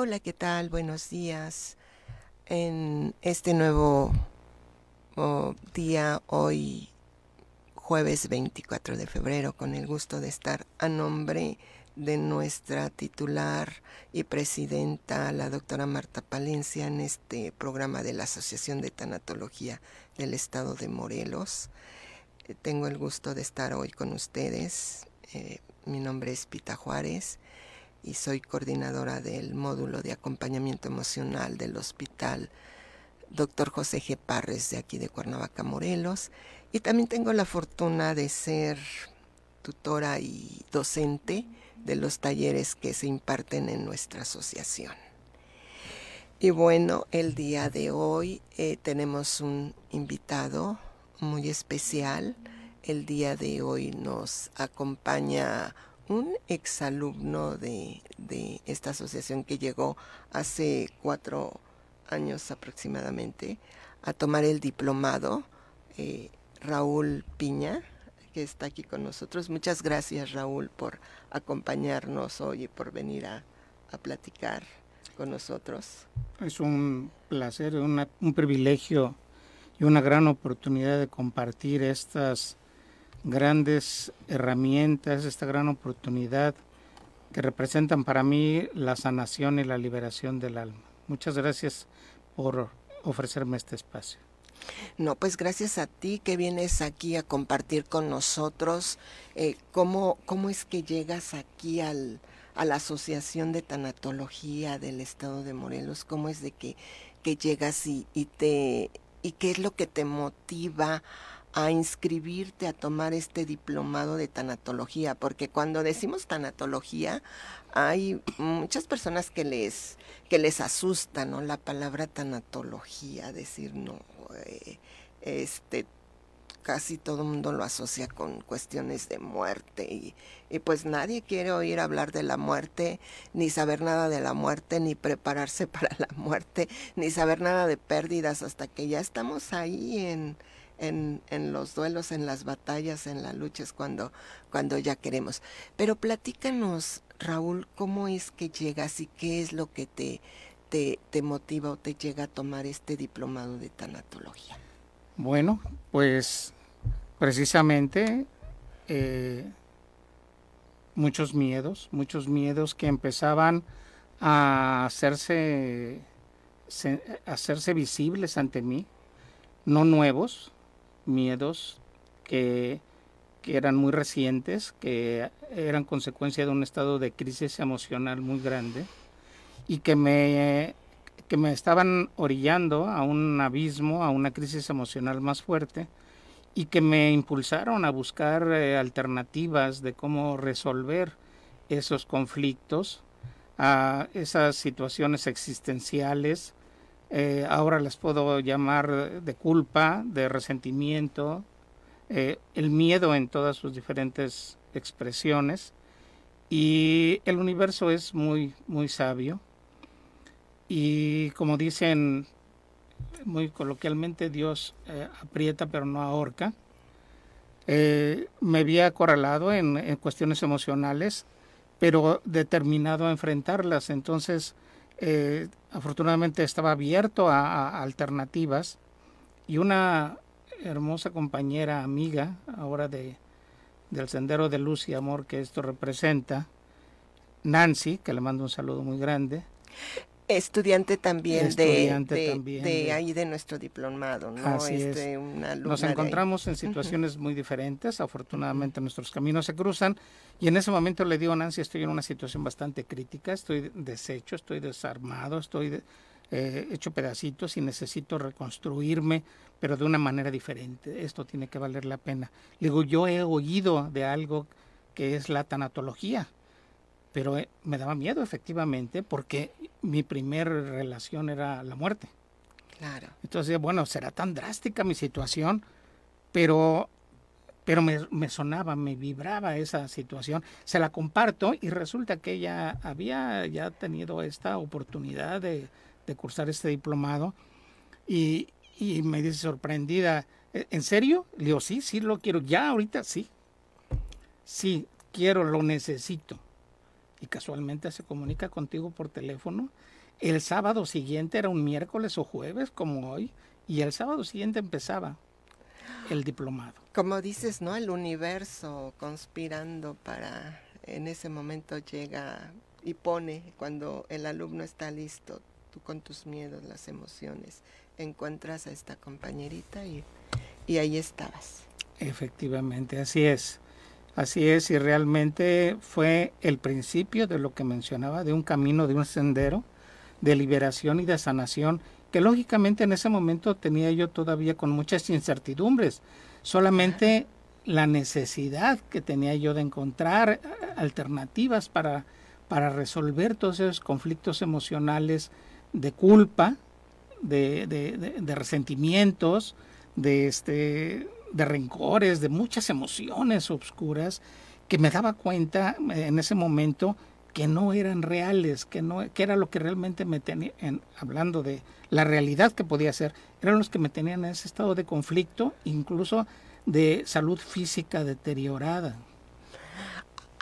Hola, ¿qué tal? Buenos días. En este nuevo día, hoy jueves 24 de febrero, con el gusto de estar a nombre de nuestra titular y presidenta, la doctora Marta Palencia, en este programa de la Asociación de Tanatología del Estado de Morelos. Eh, tengo el gusto de estar hoy con ustedes. Eh, mi nombre es Pita Juárez y soy coordinadora del módulo de acompañamiento emocional del hospital Dr. José G. Parres de aquí de Cuernavaca, Morelos. Y también tengo la fortuna de ser tutora y docente de los talleres que se imparten en nuestra asociación. Y bueno, el día de hoy eh, tenemos un invitado muy especial. El día de hoy nos acompaña un exalumno de, de esta asociación que llegó hace cuatro años aproximadamente a tomar el diplomado, eh, Raúl Piña, que está aquí con nosotros. Muchas gracias Raúl por acompañarnos hoy y por venir a, a platicar con nosotros. Es un placer, una, un privilegio y una gran oportunidad de compartir estas grandes herramientas, esta gran oportunidad que representan para mí la sanación y la liberación del alma. Muchas gracias por ofrecerme este espacio. No, pues gracias a ti que vienes aquí a compartir con nosotros eh, cómo, cómo es que llegas aquí al, a la Asociación de Tanatología del Estado de Morelos, cómo es de que, que llegas y, y, te, y qué es lo que te motiva a inscribirte a tomar este diplomado de tanatología, porque cuando decimos tanatología hay muchas personas que les que les asusta, ¿no? La palabra tanatología, decir no, este casi todo el mundo lo asocia con cuestiones de muerte y, y, pues nadie quiere oír hablar de la muerte, ni saber nada de la muerte, ni prepararse para la muerte, ni saber nada de pérdidas hasta que ya estamos ahí en, en, en, los duelos, en las batallas, en las luchas, cuando, cuando ya queremos. Pero platícanos, Raúl, ¿cómo es que llegas y qué es lo que te, te, te motiva o te llega a tomar este diplomado de tanatología? Bueno, pues precisamente eh, muchos miedos, muchos miedos que empezaban a hacerse, hacerse visibles ante mí, no nuevos, miedos que, que, eran muy recientes, que eran consecuencia de un estado de crisis emocional muy grande y que me, que me estaban orillando a un abismo, a una crisis emocional más fuerte y que me impulsaron a buscar eh, alternativas de cómo resolver esos conflictos, a esas situaciones existenciales eh, ahora las puedo llamar de culpa, de resentimiento, eh, el miedo en todas sus diferentes expresiones. Y el universo es muy, muy sabio. Y como dicen muy coloquialmente, Dios eh, aprieta pero no ahorca. Me había acorralado en, en cuestiones emocionales, pero determinado a enfrentarlas. Entonces, afortunadamente estaba abierto a, alternativas y una hermosa compañera, amiga, ahora de, del Sendero de Luz y Amor que esto representa, Nancy, que le mando un saludo muy grande. Estudiante también, Estudiante de, también de, de, ahí de nuestro diplomado, ¿no? Así este, es. Una Nos encontramos en situaciones uh -huh. muy diferentes, afortunadamente nuestros caminos se cruzan y en ese momento le digo a Nancy, estoy en una situación bastante crítica, estoy deshecho, estoy desarmado, estoy eh, hecho pedacitos y necesito reconstruirme, pero de una manera diferente. Esto tiene que valer la pena. Le digo, yo he oído de algo que es la tanatología, pero eh, me daba miedo efectivamente porque mi primer relación era la muerte. Claro. Entonces, bueno, será tan drástica mi situación, pero pero me, me, sonaba, me vibraba esa situación. Se la comparto y resulta que ella había ya tenido esta oportunidad de, de cursar este diplomado y, y, me dice sorprendida, ¿E-, ¿en serio? Le digo, sí, sí lo quiero, ya ahorita sí. Sí, quiero, lo necesito. Y casualmente se comunica contigo por teléfono. El sábado siguiente era un miércoles o jueves como hoy y el sábado siguiente empezaba el diplomado. Como dices, ¿no? El universo conspirando para en ese momento llega y pone cuando el alumno está listo, tú con tus miedos, las emociones, encuentras a esta compañerita y, y ahí estabas. Efectivamente, así es. Así es, y realmente fue el principio de lo que mencionaba, de un camino, de un sendero de liberación y de sanación, que lógicamente en ese momento tenía yo todavía con muchas incertidumbres, solamente la necesidad que tenía yo de encontrar alternativas para, para resolver todos esos conflictos emocionales de culpa, de, de resentimientos, de este de rencores, de muchas emociones oscuras que me daba cuenta en ese momento que no eran reales, que no que era lo que realmente me tenía en, hablando de la realidad que podía ser, eran los que me tenían en ese estado de conflicto, incluso de salud física deteriorada.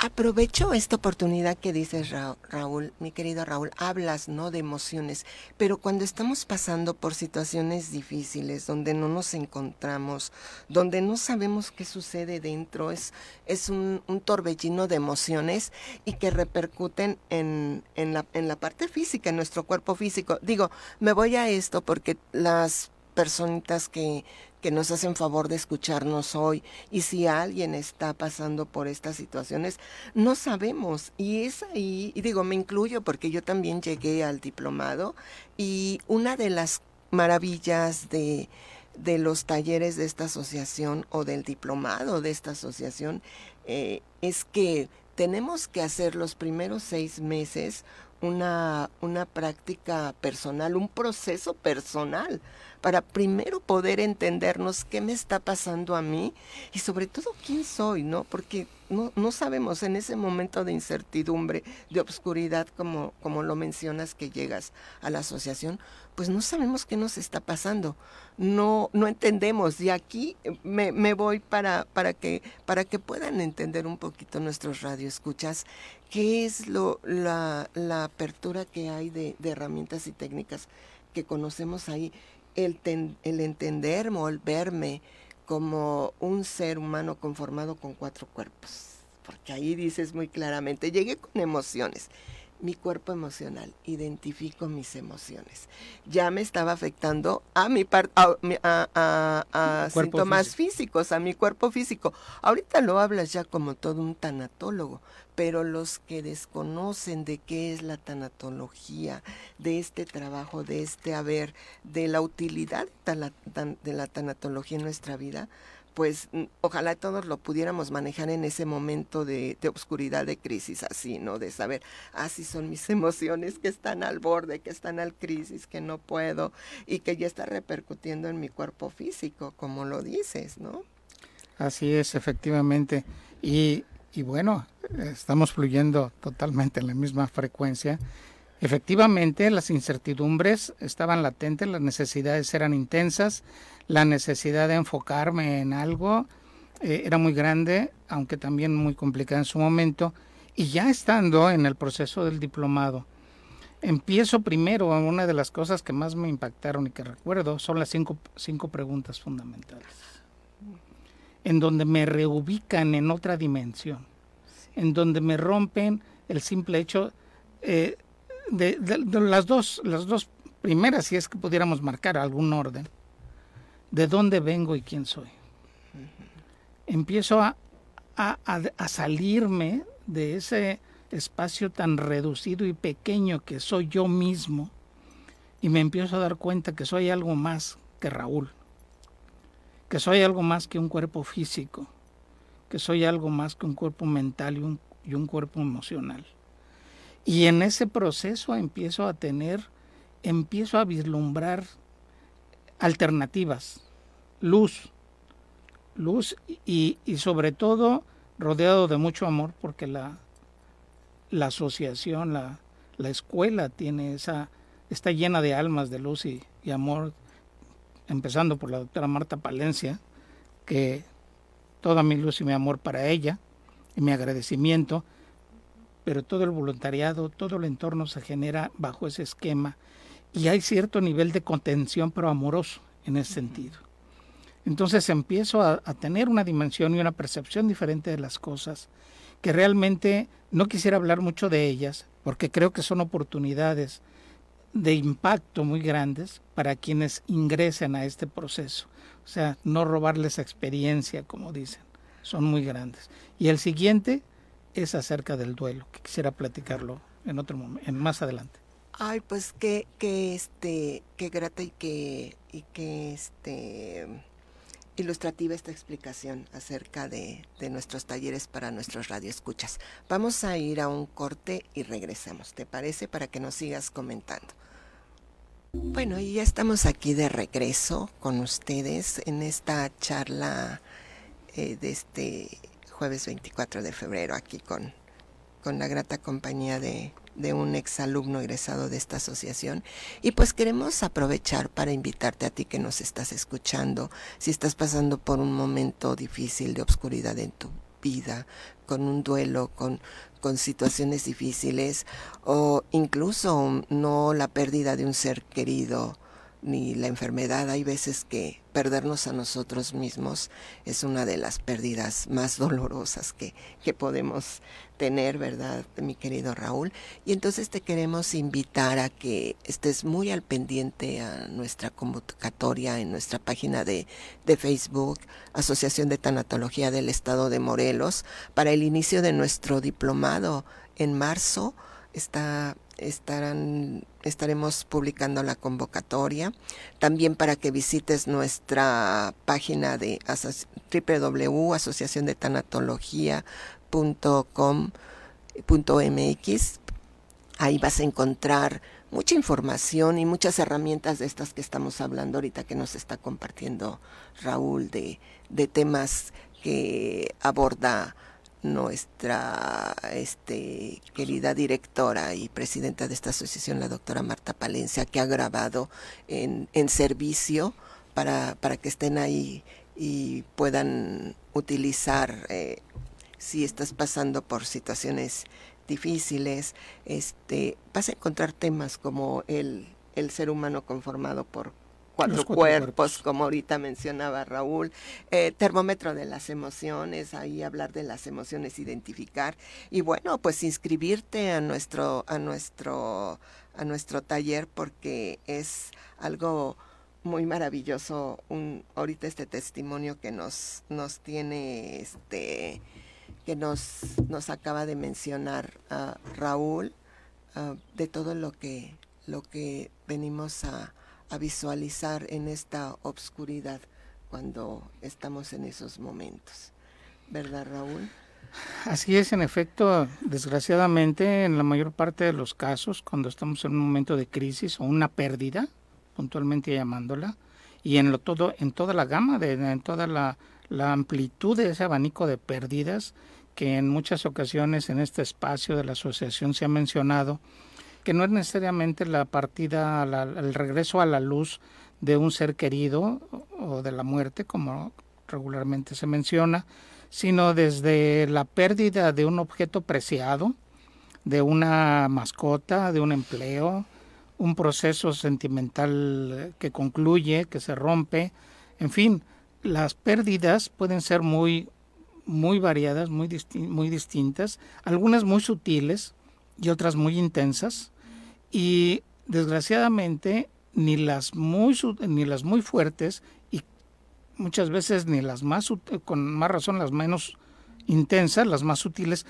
Aprovecho esta oportunidad que dices, Raúl, mi querido Raúl, hablas, ¿no? De emociones, pero cuando estamos pasando por situaciones difíciles, donde no nos encontramos, donde no sabemos qué sucede dentro, es, es un, torbellino de emociones y que repercuten en, en, la, en la parte física, en nuestro cuerpo físico. Digo, me voy a esto porque las personitas que que nos hacen favor de escucharnos hoy. Y si alguien está pasando por estas situaciones, no sabemos. Y es ahí, y digo, me incluyo porque yo también llegué al diplomado y una de las maravillas de, de los talleres de esta asociación o del diplomado de esta asociación eh, es que tenemos que hacer los primeros seis meses una, una práctica personal, un proceso personal para primero poder entendernos qué me está pasando a mí y sobre todo quién soy, ¿no? Porque no, no sabemos en ese momento de incertidumbre, de obscuridad, como, como lo mencionas que llegas a la asociación, pues no sabemos qué nos está pasando, no, no entendemos. Y aquí me, me voy para, para, que, para que puedan entender un poquito nuestros radioescuchas qué es lo, la, la apertura que hay de, de herramientas y técnicas que conocemos ahí el, el entenderme o el verme como un ser humano conformado con cuatro cuerpos. Porque ahí dices muy claramente, llegué con emociones mi cuerpo emocional, identifico mis emociones. Ya me estaba afectando a mi a, a, síntomas físicos, a mi cuerpo físico. Ahorita lo hablas ya como todo un tanatólogo, pero los que desconocen de qué es la tanatología, de este trabajo, de este haber, de la utilidad de la tanatología en nuestra vida, pues mm, ojalá todos lo pudiéramos manejar en ese momento de, de oscuridad, de crisis, así, ¿no? De saber, así ah, son mis emociones que están al borde, que están al crisis, que no puedo y que ya está repercutiendo en mi cuerpo físico, como lo dices, ¿no? Así es, efectivamente. Y, y bueno, estamos fluyendo totalmente en la misma frecuencia. Efectivamente, las incertidumbres estaban latentes, las necesidades eran intensas, la necesidad de enfocarme en algo eh, era muy grande, aunque también muy complicada en su momento. Y ya estando en el proceso del diplomado, empiezo primero, una de las cosas que más me impactaron y que recuerdo son las cinco, cinco preguntas fundamentales, en donde me reubican en otra dimensión, en donde me rompen el simple hecho eh, de, las, dos, las dos primeras, si es que pudiéramos marcar algún orden de dónde vengo y quién soy. Empiezo a, a, salirme de ese espacio tan reducido y pequeño que soy yo mismo y me empiezo a dar cuenta que soy algo más que Raúl, que soy algo más que un cuerpo físico, que soy algo más que un cuerpo mental y un, y un cuerpo emocional. Y en ese proceso empiezo a tener, empiezo a vislumbrar alternativas, luz, luz y, y, sobre todo rodeado de mucho amor porque la, la asociación, la, la, escuela tiene esa, está llena de almas de luz y, y amor, empezando por la doctora Marta Palencia, que toda mi luz y mi amor para ella y mi agradecimiento, pero todo el voluntariado, todo el entorno se genera bajo ese esquema y hay cierto nivel de contención, pero amoroso en ese sentido. Entonces empiezo a, tener una dimensión y una percepción diferente de las cosas, que realmente no quisiera hablar mucho de ellas, porque creo que son oportunidades de impacto muy grandes para quienes ingresen a este proceso. O sea, no robarles experiencia, como dicen, son muy grandes. Y el siguiente es acerca del duelo, que quisiera platicarlo en otro momento, en más adelante. Ay, pues qué, qué este, qué grata y qué, y qué este ilustrativa esta explicación acerca de, de, nuestros talleres para nuestros radioescuchas. Vamos a ir a un corte y regresamos, ¿te parece? Para que nos sigas comentando. Bueno, y ya estamos aquí de regreso con ustedes en esta charla eh, de este jueves 24 de febrero aquí con, con la grata compañía de, de un exalumno egresado de esta asociación. Y pues queremos aprovechar para invitarte a ti que nos estás escuchando, si estás pasando por un momento difícil de obscuridad en tu vida, con un duelo, con, con situaciones difíciles o incluso no la pérdida de un ser querido ni la enfermedad. Hay veces que perdernos a nosotros mismos es una de las pérdidas más dolorosas que, que podemos tener, ¿verdad, mi querido Raúl? Y entonces te queremos invitar a que estés muy al pendiente a nuestra convocatoria en nuestra página de, de Facebook, Asociación de Tanatología del Estado de Morelos, para el inicio de nuestro diplomado en marzo. Está estarán, estaremos publicando la convocatoria. También para que visites nuestra página de www.asociaciondetanatología.com.mx. Ahí vas a encontrar mucha información y muchas herramientas de estas que estamos hablando ahorita que nos está compartiendo Raúl de, de temas que aborda nuestra este, querida directora y presidenta de esta asociación, la doctora Marta Palencia, que ha grabado en, en servicio para, para, que estén ahí y puedan utilizar eh, si estás pasando por situaciones difíciles, este, vas a encontrar temas como el, el ser humano conformado por cuatro, cuerpos, como ahorita mencionaba Raúl, eh, termómetro de las emociones, ahí hablar de las emociones, identificar y bueno, pues inscribirte a nuestro a nuestro a nuestro taller porque es algo muy maravilloso un ahorita este testimonio que nos nos tiene este que nos nos acaba de mencionar uh, Raúl uh, de todo lo que lo que venimos a a visualizar en esta obscuridad cuando estamos en esos momentos. ¿Verdad, Raúl? Así es, en efecto, desgraciadamente, en la mayor parte de los casos, cuando estamos en un momento de crisis o una pérdida, puntualmente llamándola, y en lo todo, en toda la gama, en toda la amplitud de ese abanico de pérdidas que en muchas ocasiones en este espacio de la asociación se ha mencionado, que no es necesariamente la partida, el regreso a la luz de un ser querido o de la muerte, como regularmente se menciona, sino desde la pérdida de un objeto preciado, de una mascota, de un empleo, un proceso sentimental que concluye, que se rompe, en fin, las pérdidas pueden ser muy muy variadas, muy, muy distintas, algunas muy sutiles y otras muy intensas, y desgraciadamente ni las muy ni las muy fuertes y muchas veces ni las más con más razón las menos intensas las más sutiles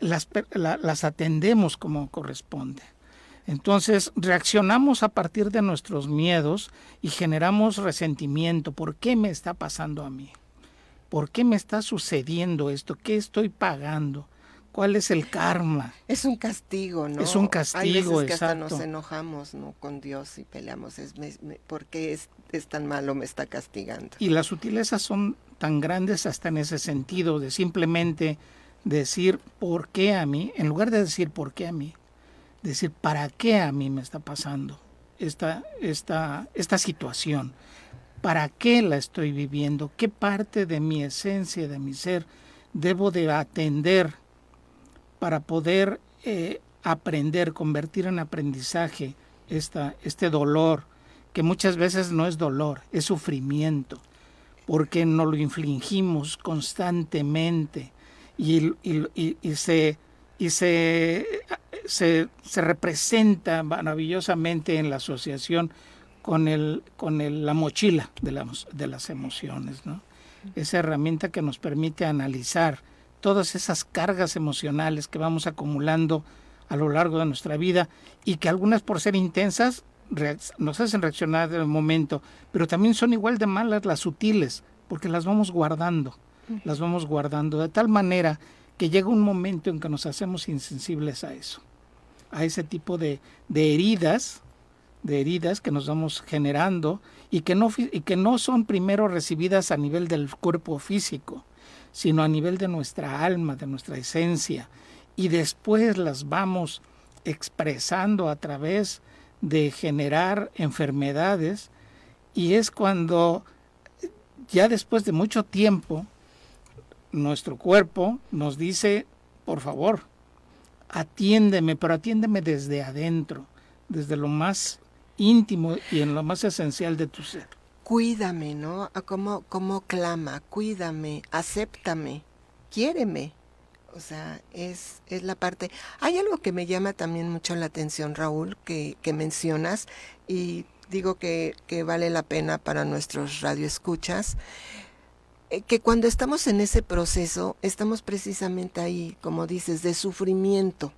las, las atendemos como corresponde. Entonces reaccionamos a partir de nuestros miedos y generamos resentimiento. Por qué me está pasando a mí por qué me está sucediendo esto qué estoy pagando ¿Cuál es el karma? Es un castigo, ¿no? Es un castigo, Hay que hasta nos enojamos, ¿no? Con Dios y peleamos. Es, ¿Por qué es, es, tan malo me está castigando? Y las sutilezas son tan grandes hasta en ese sentido de simplemente decir por qué a mí, en lugar de decir por qué a mí, decir para qué a mí me está pasando esta, esta, esta situación, para qué la estoy viviendo, qué parte de mi esencia, de mi ser, debo de atender para poder eh, aprender, convertir en aprendizaje esta, este dolor, que muchas veces no es dolor, es sufrimiento, porque nos lo infligimos constantemente y, se, y se, se, representa maravillosamente en la asociación con, el, con el, la mochila de, de las emociones, ¿no? esa herramienta que nos permite analizar todas esas cargas emocionales que vamos acumulando a lo largo de nuestra vida y que algunas por ser intensas nos hacen reaccionar en el momento, pero también son igual de malas las sutiles, porque las vamos guardando, las vamos guardando de tal manera que llega un momento en que nos hacemos insensibles a eso, a ese tipo de, de heridas, de heridas que nos vamos generando y que, no, y que no son primero recibidas a nivel del cuerpo físico, sino a nivel de nuestra alma, de nuestra esencia, y después las vamos expresando a través de generar enfermedades y es cuando ya después de mucho tiempo nuestro cuerpo nos dice, por favor, atiéndeme, pero atiéndeme desde adentro, desde lo más íntimo y en lo más esencial de tu ser. Cuídame, ¿no? Como, como clama, cuídame, acéptame, quiéreme. O sea, es, es la parte... Hay algo que me llama también mucho la atención, Raúl, que, que mencionas y digo que, que, vale la pena para nuestros radioescuchas, eh, que cuando estamos en ese proceso, estamos precisamente ahí, como dices, de sufrimiento.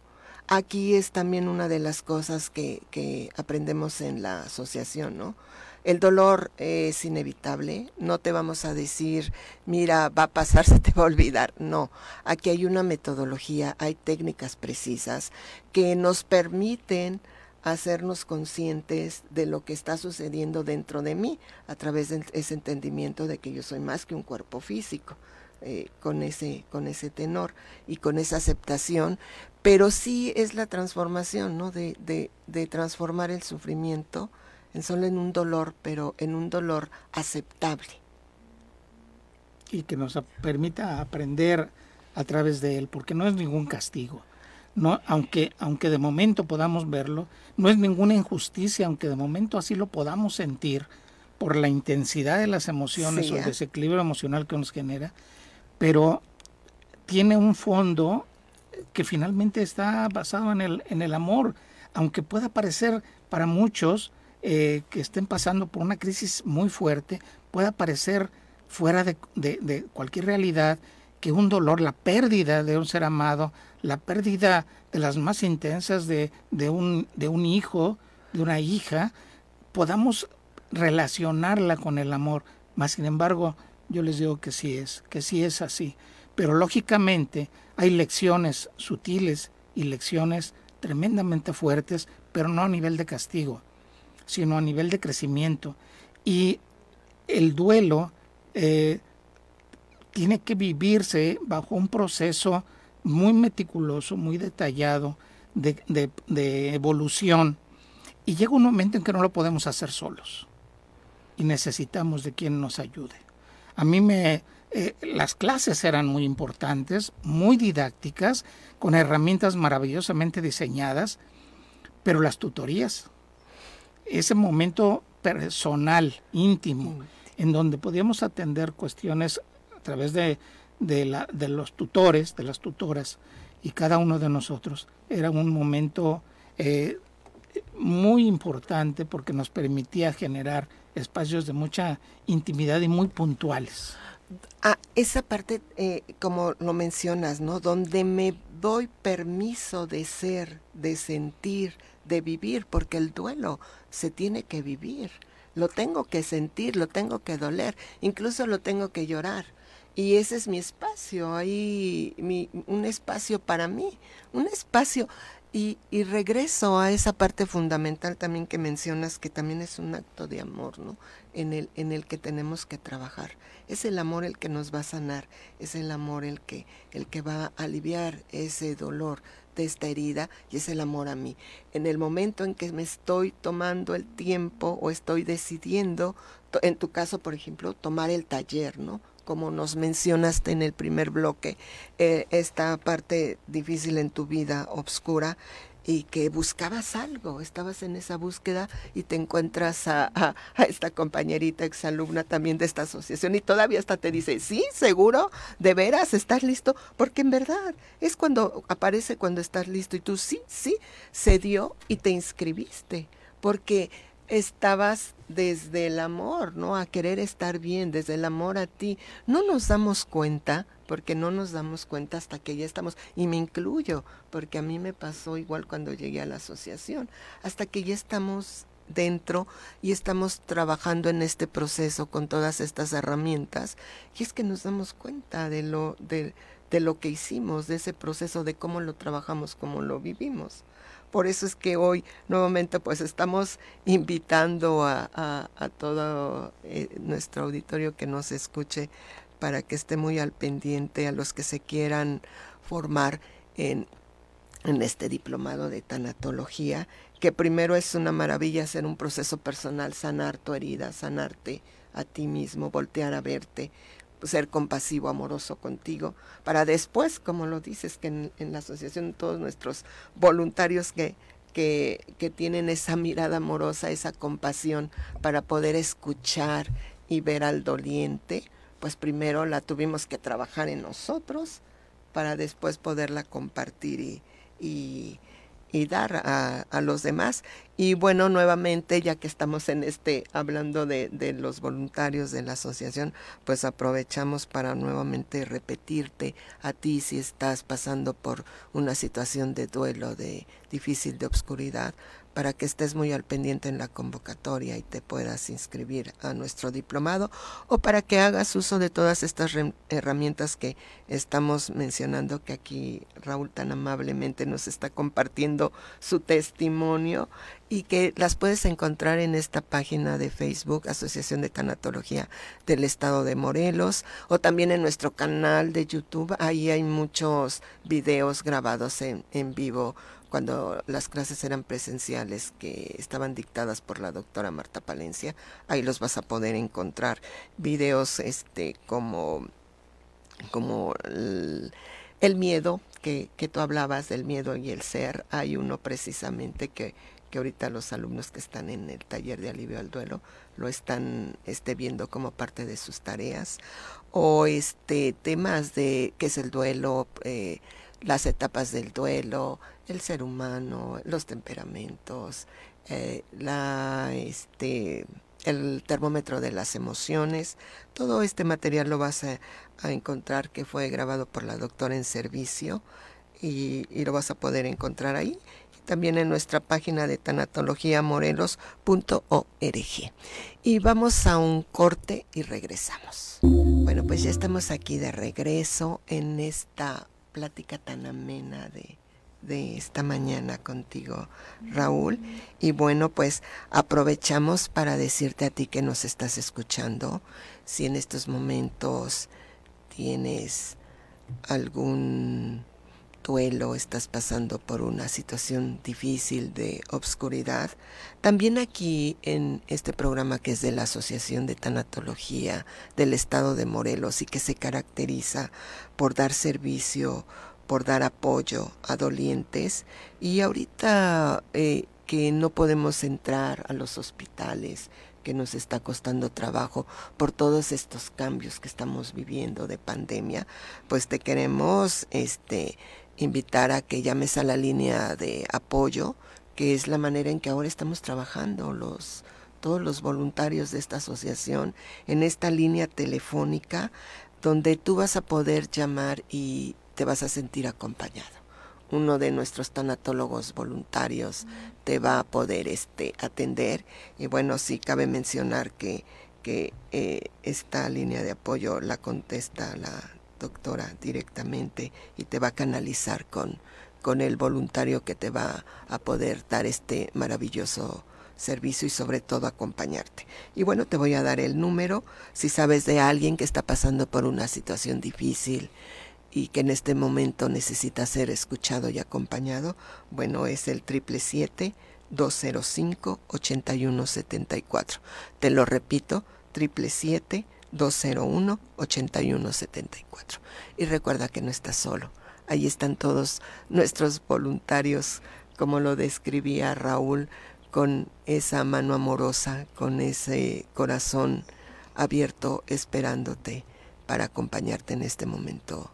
Aquí es también una de las cosas que, que aprendemos en la asociación, ¿no? El dolor es inevitable, no te vamos a decir, mira, va a pasar, se te va a olvidar. No, aquí hay una metodología, hay técnicas precisas que nos permiten hacernos conscientes de lo que está sucediendo dentro de mí a través de ese entendimiento de que yo soy más que un cuerpo físico. Eh, con, ese, con ese tenor y con esa aceptación, pero sí es la transformación, ¿no? De, de, de transformar el sufrimiento en solo en un dolor, pero en un dolor aceptable. Y que nos permita aprender a través de él, porque no es ningún castigo. No, aunque, aunque de momento podamos verlo, no es ninguna injusticia, aunque de momento así lo podamos sentir por la intensidad de las emociones o el desequilibrio emocional que nos genera, pero tiene un fondo que finalmente está basado en el, en el amor, aunque pueda parecer para muchos eh, que estén pasando por una crisis muy fuerte, pueda parecer fuera de, de, cualquier realidad que un dolor, la pérdida de un ser amado, la pérdida de las más intensas de, de, un, de un hijo, de una hija, podamos relacionarla con el amor. Más sin embargo, yo les digo que sí es, que sí es así. Pero lógicamente hay lecciones sutiles y lecciones tremendamente fuertes, pero no a nivel de castigo sino a nivel de crecimiento. Y el duelo eh, tiene que vivirse bajo un proceso muy meticuloso, muy detallado de, evolución. Y llega un momento en que no lo podemos hacer solos. Y necesitamos de quien nos ayude. A mí me... Eh, las clases eran muy importantes, muy didácticas, con herramientas maravillosamente diseñadas, pero las tutorías ese momento personal, íntimo, en donde podíamos atender cuestiones a través de, la, de los tutores, de las tutoras, y cada uno de nosotros. Era un momento eh, muy importante porque nos permitía generar espacios de mucha intimidad y muy puntuales. Ah, esa parte, eh, como lo mencionas, ¿no? Donde me doy permiso de ser, de sentir, de vivir, porque el duelo se tiene que vivir, lo tengo que sentir, lo tengo que doler, incluso lo tengo que llorar. Y ese es mi espacio, ahí mi, un espacio para mí, un espacio. Y, y, regreso a esa parte fundamental también que mencionas, que también es un acto de amor, ¿no? En el, en el que tenemos que trabajar. Es el amor el que nos va a sanar, es el amor el que, el que va a aliviar ese dolor, de esta herida y es el amor a mí. En el momento en que me estoy tomando el tiempo o estoy decidiendo, en tu caso, por ejemplo, tomar el taller, ¿no? como nos mencionaste en el primer bloque, eh, esta parte difícil en tu vida, oscura, y que buscabas algo, estabas en esa búsqueda y te encuentras a, esta compañerita exalumna también de esta asociación y todavía hasta te dice, sí, seguro, de veras, estás listo, porque en verdad es cuando aparece cuando estás listo y tú sí, sí, se dio y te inscribiste, porque estabas desde el amor, ¿no? A querer estar bien, desde el amor a ti. No nos damos cuenta, porque no nos damos cuenta hasta que ya estamos, y me incluyo, porque a mí me pasó igual cuando llegué a la asociación, hasta que ya estamos dentro y estamos trabajando en este proceso con todas estas herramientas, y es que nos damos cuenta de lo, de, de lo que hicimos, de ese proceso, de cómo lo trabajamos, cómo lo vivimos. Por eso es que hoy nuevamente pues estamos invitando a, todo eh, nuestro auditorio que nos escuche para que esté muy al pendiente a los que se quieran formar en, en este diplomado de tanatología, que primero es una maravilla hacer un proceso personal, sanar tu herida, sanarte a ti mismo, voltear a verte, ser compasivo, amoroso contigo, para después, como lo dices, que en, la asociación todos nuestros voluntarios que, que, que, tienen esa mirada amorosa, esa compasión para poder escuchar y ver al doliente, pues primero la tuvimos que trabajar en nosotros para después poderla compartir y, y y dar a, a, los demás. Y bueno, nuevamente, ya que estamos en este, hablando de, de, los voluntarios de la asociación, pues aprovechamos para nuevamente repetirte a ti si estás pasando por una situación de duelo, de difícil de obscuridad, para que estés muy al pendiente en la convocatoria y te puedas inscribir a nuestro diplomado o para que hagas uso de todas estas herramientas que estamos mencionando que aquí Raúl tan amablemente nos está compartiendo su testimonio y que las puedes encontrar en esta página de Facebook Asociación de Tanatología del Estado de Morelos o también en nuestro canal de YouTube. Ahí hay muchos videos grabados en, en vivo cuando las clases eran presenciales que estaban dictadas por la doctora Marta Palencia, ahí los vas a poder encontrar. Videos este como, como el, miedo, que, que, tú hablabas del miedo y el ser, hay uno precisamente que, que ahorita los alumnos que están en el taller de alivio al duelo lo están este, viendo como parte de sus tareas, o este temas de qué es el duelo, eh, las etapas del duelo, el ser humano, los temperamentos, eh, la, este, el termómetro de las emociones. Todo este material lo vas a, encontrar que fue grabado por la doctora en servicio y, y, lo vas a poder encontrar ahí. también en nuestra página de tanatologiamorelos.org. Y vamos a un corte y regresamos. Bueno, pues ya estamos aquí de regreso en esta plática tan amena de, de esta mañana contigo, Raúl. Y bueno, pues aprovechamos para decirte a ti que nos estás escuchando, si en estos momentos tienes algún duelo, estás pasando por una situación difícil de obscuridad, también aquí en este programa que es de la Asociación de Tanatología del Estado de Morelos y que se caracteriza por dar servicio, por dar apoyo a dolientes. Y ahorita eh, que no podemos entrar a los hospitales, que nos está costando trabajo por todos estos cambios que estamos viviendo de pandemia, pues te queremos este invitar a que llames a la línea de apoyo, que es la manera en que ahora estamos trabajando los todos los voluntarios de esta asociación en esta línea telefónica donde tú vas a poder llamar y te vas a sentir acompañado. Uno de nuestros tanatólogos voluntarios te va a poder este, atender. Y bueno, sí cabe mencionar que, que eh, esta línea de apoyo la contesta la doctora directamente y te va a canalizar con, con el voluntario que te va a poder dar este maravilloso servicio y sobre todo acompañarte. Y bueno, te voy a dar el número si sabes de alguien que está pasando por una situación difícil y que en este momento necesita ser escuchado y acompañado. Bueno, es el triple siete 205 8174. Te lo repito, triple siete 201-8174. Y recuerda que no estás solo. Ahí están todos nuestros voluntarios, como lo describía Raúl, con esa mano amorosa, con ese corazón abierto esperándote para acompañarte en este momento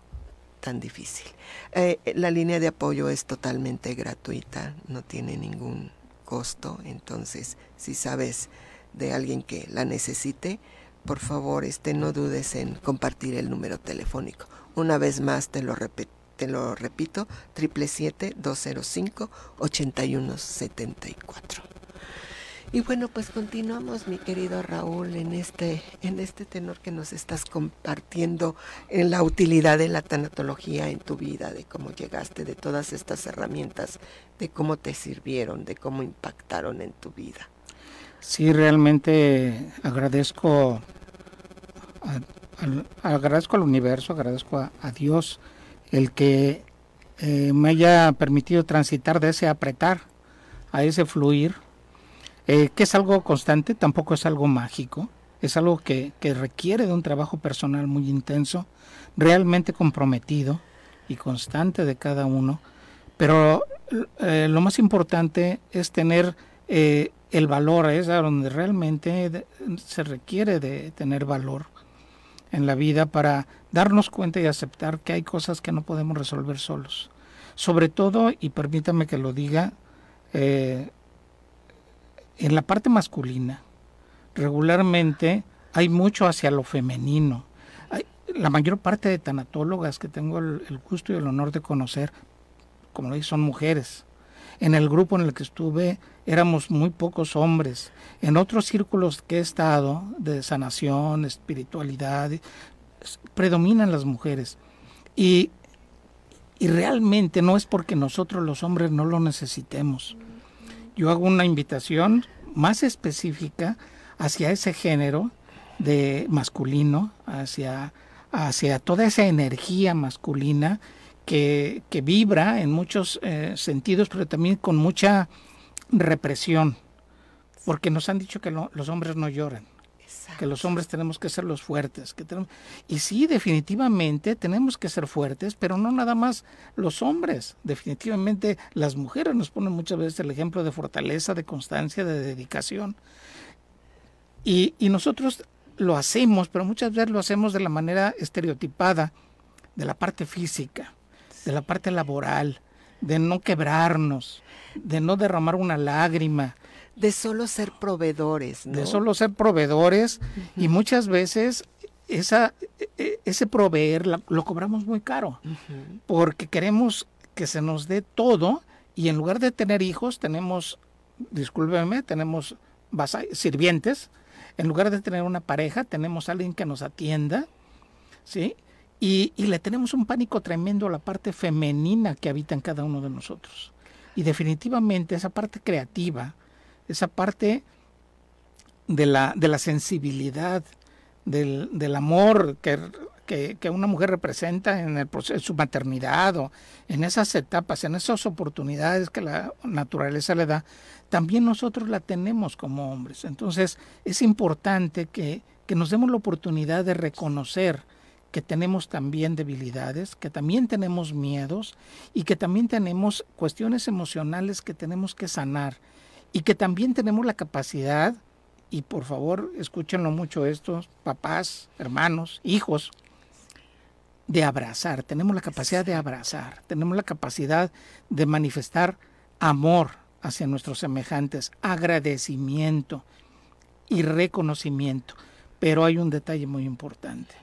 tan difícil. Eh, la línea de apoyo es totalmente gratuita, no tiene ningún costo, entonces si sabes de alguien que la necesite, por favor, este, no dudes en compartir el número telefónico. Una vez más te lo, te lo repito, 777-205-8174. Y bueno, pues continuamos, mi querido Raúl, en este, en este tenor que nos estás compartiendo en la utilidad de la tanatología en tu vida, de cómo llegaste, de todas estas herramientas, de cómo te sirvieron, de cómo impactaron en tu vida. Sí, realmente agradezco, agradezco al universo, agradezco a, Dios el que eh, me haya permitido transitar de ese apretar a ese fluir, eh, que es algo constante, tampoco es algo mágico, es algo que, requiere de un trabajo personal muy intenso, realmente comprometido y constante de cada uno, pero eh, lo más importante es tener el valor es a donde realmente se requiere de tener valor en la vida para darnos cuenta y aceptar que hay cosas que no podemos resolver solos. Sobre todo, y permítame que lo diga, eh, en la parte masculina, regularmente hay mucho hacia lo femenino. la mayor parte de tanatólogas que tengo el, el gusto y el honor de conocer, como lo dije, son mujeres. En el grupo en el que estuve, éramos muy pocos hombres. En otros círculos que he estado, de sanación, espiritualidad, predominan las mujeres. Y, y realmente no es porque nosotros los hombres no lo necesitemos. Yo hago una invitación más específica hacia ese género de masculino, hacia, hacia toda esa energía masculina que, que vibra en muchos eh, sentidos, pero también con mucha represión, porque nos han dicho que los hombres no lloran, que los hombres tenemos que ser los fuertes, que tenemos, y sí, definitivamente tenemos que ser fuertes, pero no nada más los hombres, definitivamente las mujeres nos ponen muchas veces el ejemplo de fortaleza, de constancia, de dedicación, y, y nosotros lo hacemos, pero muchas veces lo hacemos de la manera estereotipada, de la parte física, de la parte laboral, de no quebrarnos, de no derramar una lágrima. De solo ser proveedores. De solo ser proveedores y muchas veces esa, e, e, ese proveer lo cobramos muy caro porque queremos que se nos dé todo y en lugar de tener hijos tenemos, discúlpeme, tenemos sirvientes. En lugar de tener una pareja, tenemos alguien que nos atienda, ¿sí? Y, le tenemos un pánico tremendo a la parte femenina que habita en cada uno de nosotros. Y definitivamente esa parte creativa, esa parte de la, de la sensibilidad, del, del amor que, que, que, una mujer representa en, el proceso, en su maternidad o en esas etapas, en esas oportunidades que la naturaleza le da, también nosotros la tenemos como hombres. Entonces es importante que, que nos demos la oportunidad de reconocer que tenemos también debilidades, que también tenemos miedos y que también tenemos cuestiones emocionales que tenemos que sanar y que también tenemos la capacidad, y por favor escúchenlo mucho estos papás, hermanos, hijos, de abrazar, tenemos la capacidad de abrazar, tenemos la capacidad de manifestar amor hacia nuestros semejantes, agradecimiento y reconocimiento. Pero hay un detalle muy importante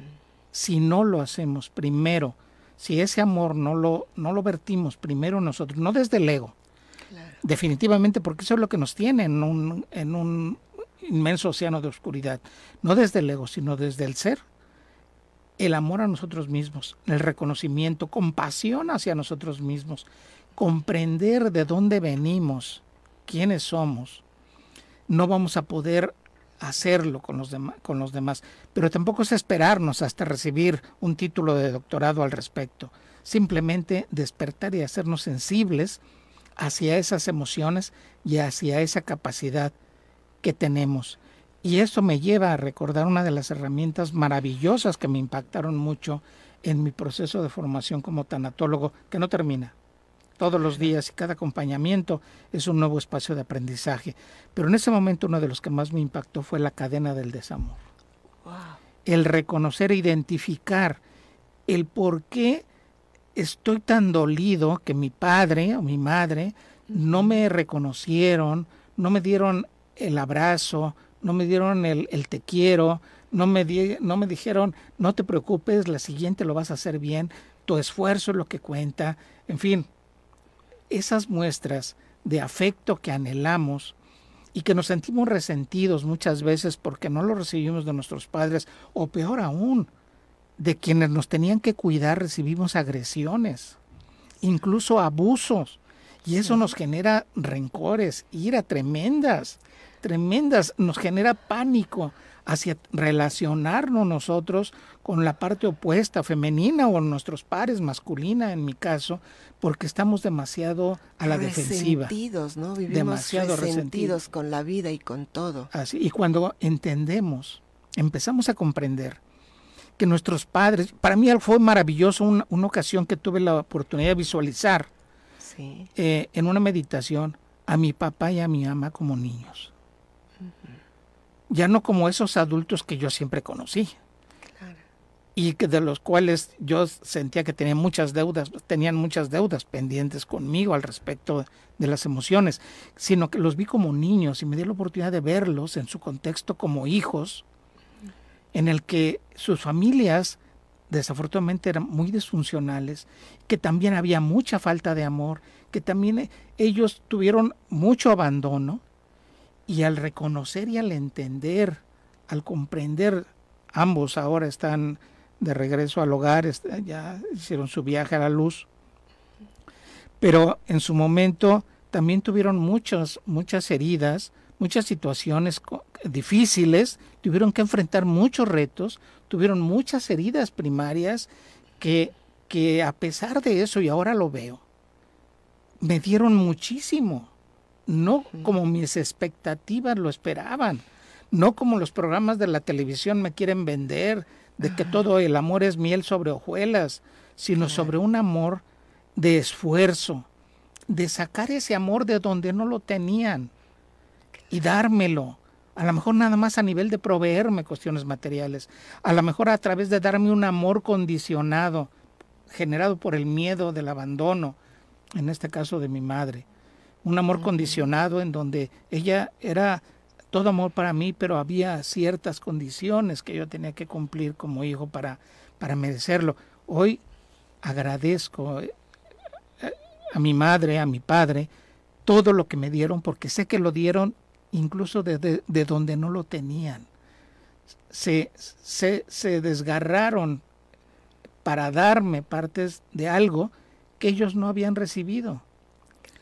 si no lo hacemos primero, si ese amor no lo, no lo vertimos primero nosotros, no desde el ego, definitivamente porque eso es lo que nos tiene en un, en un inmenso océano de oscuridad, no desde el ego, sino desde el ser, el amor a nosotros mismos, el reconocimiento, compasión hacia nosotros mismos, comprender de dónde venimos, quiénes somos, no vamos a poder hacerlo con los, con los demás, pero tampoco es esperarnos hasta recibir un título de doctorado al respecto, simplemente despertar y hacernos sensibles hacia esas emociones y hacia esa capacidad que tenemos. Y esto me lleva a recordar una de las herramientas maravillosas que me impactaron mucho en mi proceso de formación como tanatólogo, que no termina. Todos los días y cada acompañamiento es un nuevo espacio de aprendizaje. Pero en ese momento uno de los que más me impactó fue la cadena del desamor. El reconocer e identificar el por qué estoy tan dolido que mi padre o mi madre no me reconocieron, no me dieron el abrazo, no me dieron el, te quiero, no me, no me dijeron, no te preocupes, la siguiente lo vas a hacer bien, tu esfuerzo es lo que cuenta, en fin, esas muestras de afecto que anhelamos y que nos sentimos resentidos muchas veces porque no lo recibimos de nuestros padres, o peor aún, de quienes nos tenían que cuidar recibimos agresiones, incluso abusos, y eso nos genera rencores, ira tremendas, tremendas, nos genera pánico hacia relacionarnos nosotros con la parte opuesta, femenina o nuestros pares, masculina en mi caso, porque estamos demasiado a la defensiva. ¿no? Vivimos demasiado resentidos con la vida y con todo. Así, y cuando entendemos, empezamos a comprender que nuestros padres, para mí fue maravilloso una, ocasión que tuve la oportunidad de visualizar eh, en una meditación a mi papá y a mi mamá como niños ya no como esos adultos que yo siempre conocí. Y que de los cuales yo sentía que tenían muchas deudas, tenían muchas deudas pendientes conmigo al respecto de las emociones, sino que los vi como niños y me di la oportunidad de verlos en su contexto como hijos, en el que sus familias desafortunadamente eran muy disfuncionales, que también había mucha falta de amor, que también ellos tuvieron mucho abandono y al reconocer y al entender, al comprender, ambos ahora están de regreso al hogar, ya hicieron su viaje a la luz, pero en su momento también tuvieron muchas, muchas heridas, muchas situaciones difíciles, tuvieron que enfrentar muchos retos, tuvieron muchas heridas primarias que, que a pesar de eso, y ahora lo veo, me dieron muchísimo no como mis expectativas lo esperaban, no como los programas de la televisión me quieren vender, de que todo el amor es miel sobre hojuelas, sino sobre un amor de esfuerzo, de sacar ese amor de donde no lo tenían y dármelo. A lo mejor nada más a nivel de proveerme cuestiones materiales, a lo mejor a través de darme un amor condicionado, generado por el miedo del abandono, en este caso de mi madre un amor condicionado en donde ella era todo amor para mí, pero había ciertas condiciones que yo tenía que cumplir como hijo para, para merecerlo. Hoy agradezco eh, a mi madre, a mi padre, todo lo que me dieron, porque sé que lo dieron incluso de, donde no lo tenían. Se, se, se desgarraron para darme partes de algo que ellos no habían recibido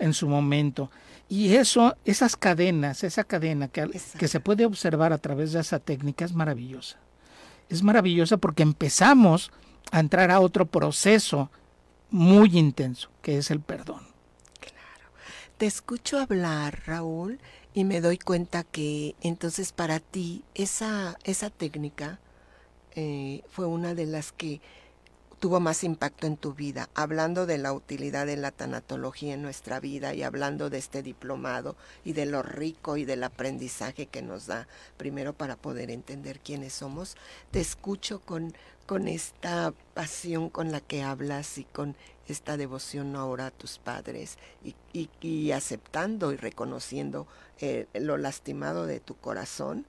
en su momento. Y eso, esas cadenas, esa cadena que, que se puede observar a través de esa técnica es maravillosa. Es maravillosa porque empezamos a entrar a otro proceso muy intenso, que es el perdón. Claro. Te escucho hablar, Raúl, y me doy cuenta que entonces para ti esa, esa técnica eh, fue una de las que tuvo más impacto en tu vida, hablando de la utilidad de la tanatología en nuestra vida y hablando de este diplomado y de lo rico y del aprendizaje que nos da, primero para poder entender quiénes somos, te escucho con, con esta pasión con la que hablas y con esta devoción ahora a tus padres y, y, aceptando y reconociendo eh, lo lastimado de tu corazón.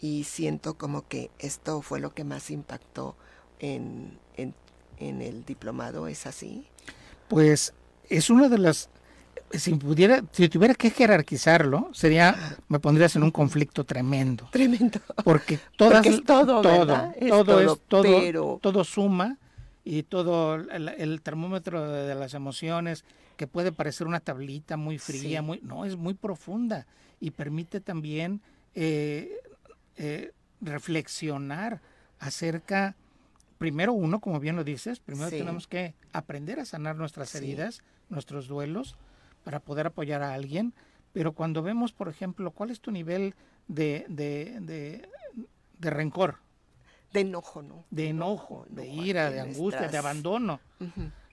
Y siento como que esto fue lo que más impactó en, en el diplomado, ¿es así? Pues es una de las si pudiera, si tuviera que jerarquizarlo, sería, me pondrías en un conflicto tremendo. Tremendo. Porque todas, es todo, todo, todo, es todo, todo suma y todo el, termómetro de, las emociones que puede parecer una tablita muy fría, muy, no, es muy profunda y permite también eh, eh, reflexionar acerca primero uno, como bien lo dices, primero tenemos que aprender a sanar nuestras heridas, nuestros duelos, para poder apoyar a alguien, Pero cuando vemos, por ejemplo, cuál es tu nivel de, de, de, rencor. De enojo, ¿no? De enojo, de ira, de angustia, de abandono.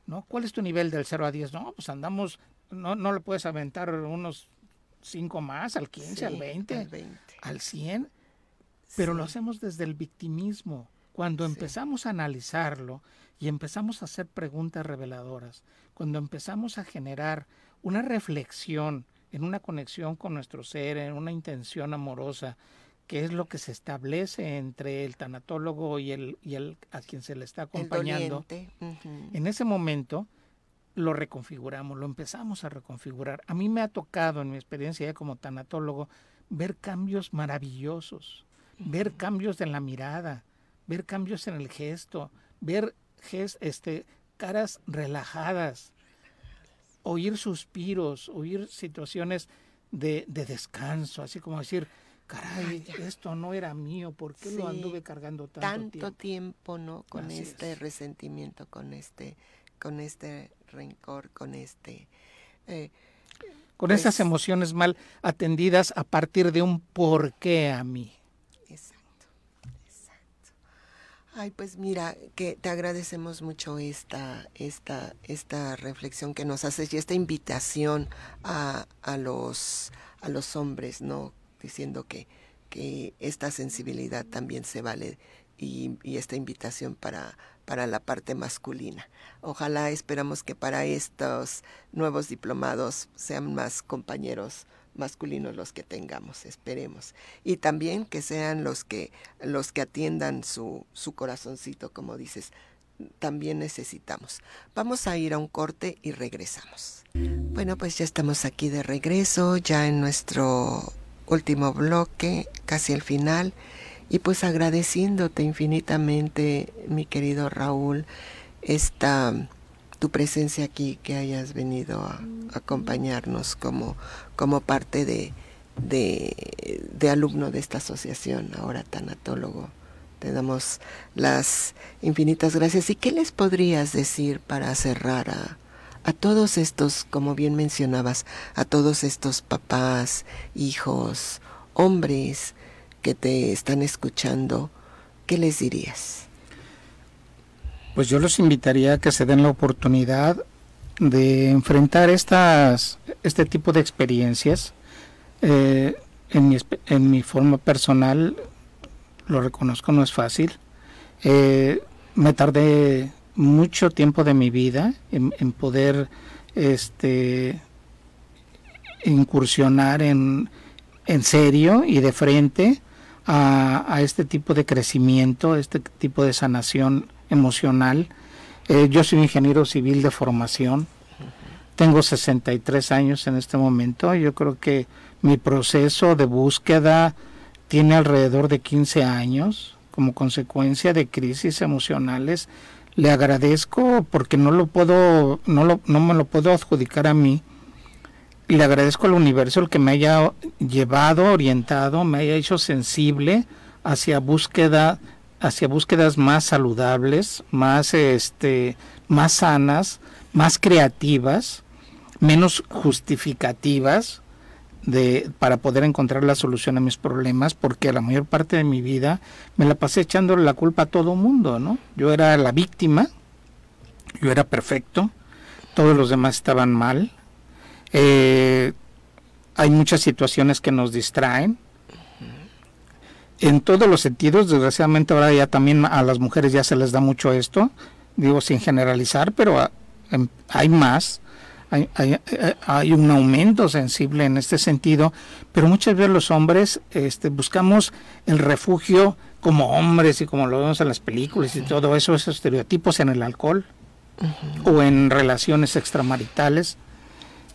¿no? ¿Cuál es tu nivel del 0 a 10? No, pues andamos, no, no le puedes aventar unos 5 más, al 15, al, 20, al 20, al 100, pero lo hacemos desde el victimismo. Cuando empezamos a analizarlo y empezamos a hacer preguntas reveladoras, cuando empezamos a generar una reflexión en una conexión con nuestro ser, en una intención amorosa, que es lo que se establece entre el tanatólogo y el, y el a quien se le está acompañando. En ese momento lo reconfiguramos, lo empezamos a reconfigurar. A mí me ha tocado en mi experiencia ya como tanatólogo ver cambios maravillosos, ver cambios en la mirada, ver cambios en el gesto, ver este, caras relajadas, oír suspiros, oír situaciones de, descanso, así como decir, caray, esto no era mío, ¿por qué lo anduve cargando tanto, tanto tiempo? ¿no? Con este resentimiento, con este, con este rencor, con este... Eh, con esas pues emociones mal atendidas a partir de un por qué a mí. Ay, pues mira, que te agradecemos mucho esta, esta, esta reflexión que nos haces y esta invitación a, a, los, a los hombres, ¿no? Diciendo que, que esta sensibilidad también se vale y, y, esta invitación para, para la parte masculina. Ojalá esperamos que para estos nuevos diplomados sean más compañeros masculinos los que tengamos, esperemos. Y también que sean los que, los que atiendan su, su corazoncito, como dices, también necesitamos. Vamos a ir a un corte y regresamos. Bueno, pues ya estamos aquí de regreso, ya en nuestro último bloque, casi el final, y pues agradeciéndote infinitamente, mi querido Raúl, esta tu presencia aquí, que hayas venido a, acompañarnos como, como parte de, de, alumno de esta asociación, ahora tanatólogo. Te damos las infinitas gracias. ¿Y qué les podrías decir para cerrar a, a todos estos, como bien mencionabas, a todos estos papás, hijos, hombres que te están escuchando? ¿Qué les dirías? Pues yo los invitaría a que se den la oportunidad de enfrentar estas, este tipo de experiencias. Eh, en, mi, en, mi, forma personal, lo reconozco, no es fácil. Eh, me tardé mucho tiempo de mi vida en, poder este, incursionar en, en serio y de frente a, a, este tipo de crecimiento, este tipo de sanación emocional. Eh, yo soy ingeniero civil de formación. Tengo 63 años en este momento. Yo creo que mi proceso de búsqueda tiene alrededor de 15 años como consecuencia de crisis emocionales. Le agradezco porque no lo puedo, no, lo, no me lo puedo adjudicar a mí. Le agradezco al universo el que me haya llevado, orientado, me haya hecho sensible hacia búsqueda hacia búsquedas más saludables, más este, más sanas, más creativas, menos justificativas de para poder encontrar la solución a mis problemas, porque la mayor parte de mi vida me la pasé echándole la culpa a todo mundo, ¿no? Yo era la víctima, yo era perfecto, todos los demás estaban mal. Eh, hay muchas situaciones que nos distraen, en todos los sentidos, desgraciadamente ahora ya también a las mujeres ya se les da mucho esto, digo sin generalizar, pero em, hay más, hay, hay, un aumento sensible en este sentido, pero muchas veces los hombres este, buscamos el refugio como hombres y como lo vemos en las películas y todo eso, esos estereotipos en el alcohol o en relaciones extramaritales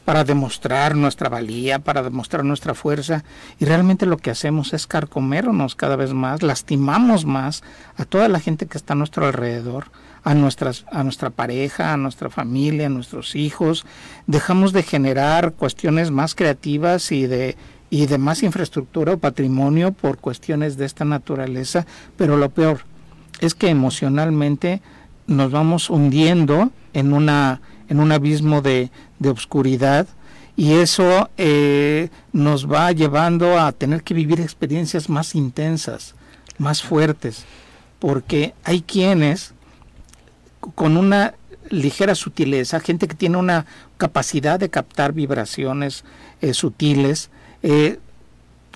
para demostrar nuestra valía, para demostrar nuestra fuerza, y realmente lo que hacemos es carcomernos cada vez más, lastimamos más a toda la gente que está a nuestro alrededor, a, nuestras, a nuestra pareja, a nuestra familia, a nuestros hijos, dejamos de generar cuestiones más creativas y de, y de más infraestructura o patrimonio por cuestiones de esta naturaleza, pero lo peor es que emocionalmente nos vamos hundiendo en una en un abismo de, de obscuridad y eso eh, nos va llevando a tener que vivir experiencias más intensas, más fuertes, porque hay quienes con una ligera sutileza, gente que tiene una capacidad de captar vibraciones eh, sutiles, eh,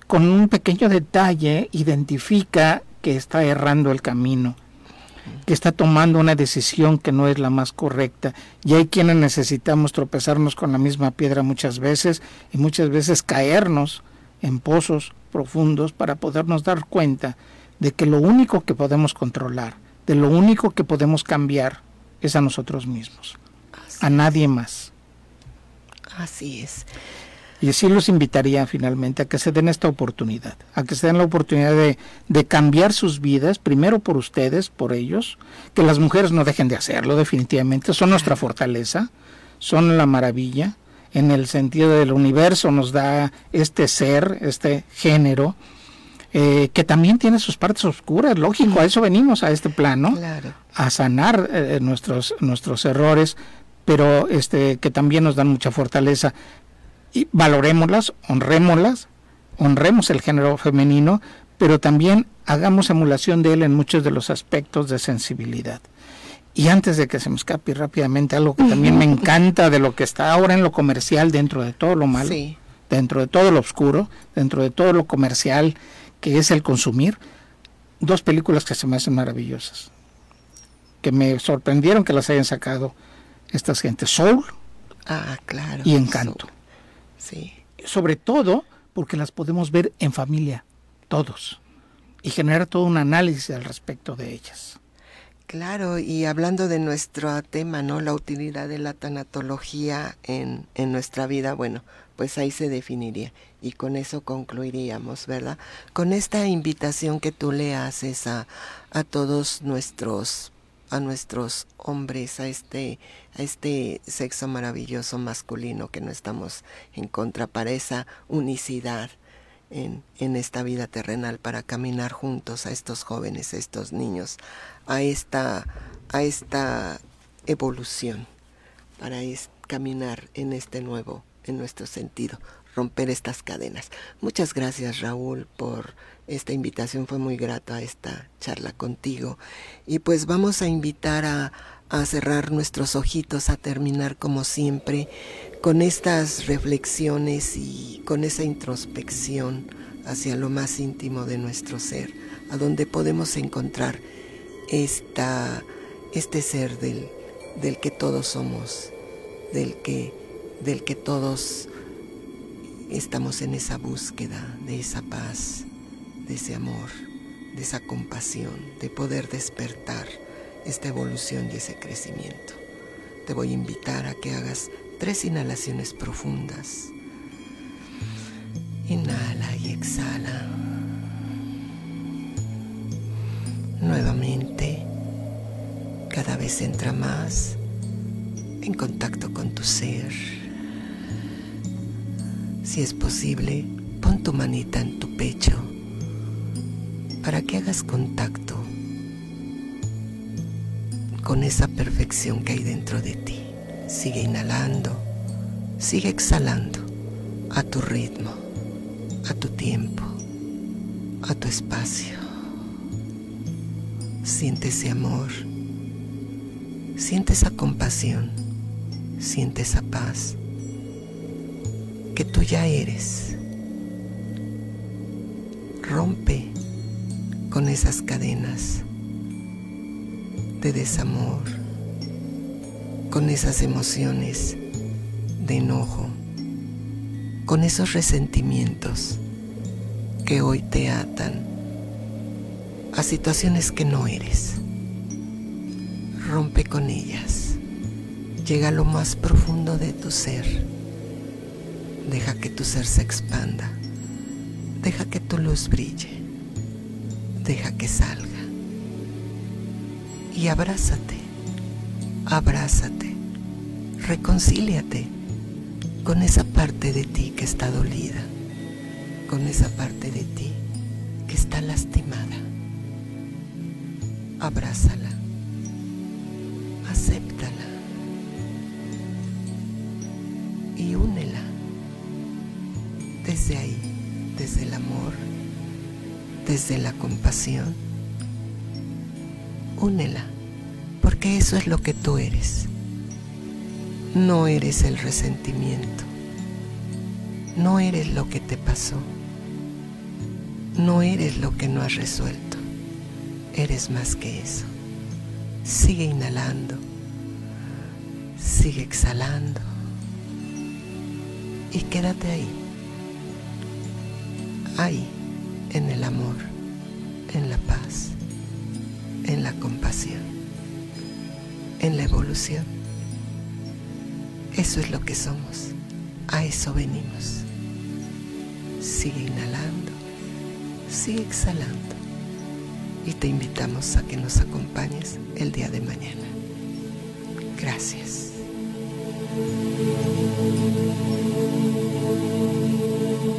con un pequeño detalle identifica que está errando el camino, que está tomando una decisión que no es la más correcta. Y hay quienes necesitamos tropezarnos con la misma piedra muchas veces y muchas veces caernos en pozos profundos para podernos dar cuenta de que lo único que podemos controlar, de lo único que podemos cambiar, es a nosotros mismos, a nadie más. Así es. Y así los invitaría finalmente a que se den esta oportunidad, a que se den la oportunidad de, de, cambiar sus vidas, primero por ustedes, por ellos, que las mujeres no dejen de hacerlo definitivamente, son nuestra fortaleza, son la maravilla, en el sentido del universo nos da este ser, este género, eh, que también tiene sus partes oscuras, lógico, a eso venimos a este plano, a sanar eh, nuestros, nuestros errores, pero este, que también nos dan mucha fortaleza. Y valorémoslas, honrémoslas, honremos el género femenino, pero también hagamos emulación de él en muchos de los aspectos de sensibilidad. Y antes de que se me escape rápidamente algo que también me encanta de lo que está ahora en lo comercial, dentro de todo lo malo, dentro de todo lo oscuro, dentro de todo lo comercial, que es el consumir, dos películas que se me hacen maravillosas, que me sorprendieron que las hayan sacado estas gentes, Soul ah, claro, y Encanto. Sí. Sobre todo porque las podemos ver en familia, todos, y generar todo un análisis al respecto de ellas. Claro, y hablando de nuestro tema, ¿no? La utilidad de la tanatología en, en nuestra vida, bueno, pues ahí se definiría y con eso concluiríamos, ¿verdad? Con esta invitación que tú le haces a, a todos nuestros a nuestros hombres, a este, a este sexo maravilloso masculino que no estamos en contra, para esa unicidad en, en esta vida terrenal, para caminar juntos a estos jóvenes, a estos niños, a esta, a esta evolución, para caminar en este nuevo en nuestro sentido, romper estas cadenas. Muchas gracias Raúl por esta invitación, fue muy grata esta charla contigo. Y pues vamos a invitar a, a cerrar nuestros ojitos, a terminar como siempre con estas reflexiones y con esa introspección hacia lo más íntimo de nuestro ser, a donde podemos encontrar esta, este ser del, del que todos somos, del que del que todos estamos en esa búsqueda de esa paz, de ese amor, de esa compasión, de poder despertar esta evolución y ese crecimiento. Te voy a invitar a que hagas tres inhalaciones profundas. Inhala y exhala. Nuevamente, cada vez entra más en contacto con tu ser si es posible, pon tu manita en tu pecho para que hagas contacto con esa perfección que hay dentro de ti. Sigue inhalando, sigue exhalando a tu ritmo, a tu tiempo, a tu espacio. Siente ese amor, siente esa compasión, siente esa paz que tú ya eres. Rompe con esas cadenas de desamor, con esas emociones de enojo, con esos resentimientos que hoy te atan a situaciones que no eres. Rompe con ellas. Llega a lo más profundo de tu ser Deja que tu ser se expanda. Deja que tu luz brille. Deja que salga. Y abrázate. Abrázate. Reconcíliate con esa parte de ti que está dolida. Con esa parte de ti que está lastimada. Abrázala. Desde la compasión, únela, porque eso es lo que tú eres. No eres el resentimiento, no eres lo que te pasó, no eres lo que no has resuelto, eres más que eso. Sigue inhalando, sigue exhalando. Y quédate ahí, ahí, en el amor, en la paz, en la compasión, en la evolución. Eso es lo que somos, a eso venimos. Sigue inhalando, sigue exhalando y te invitamos a que nos acompañes el día de mañana. Gracias.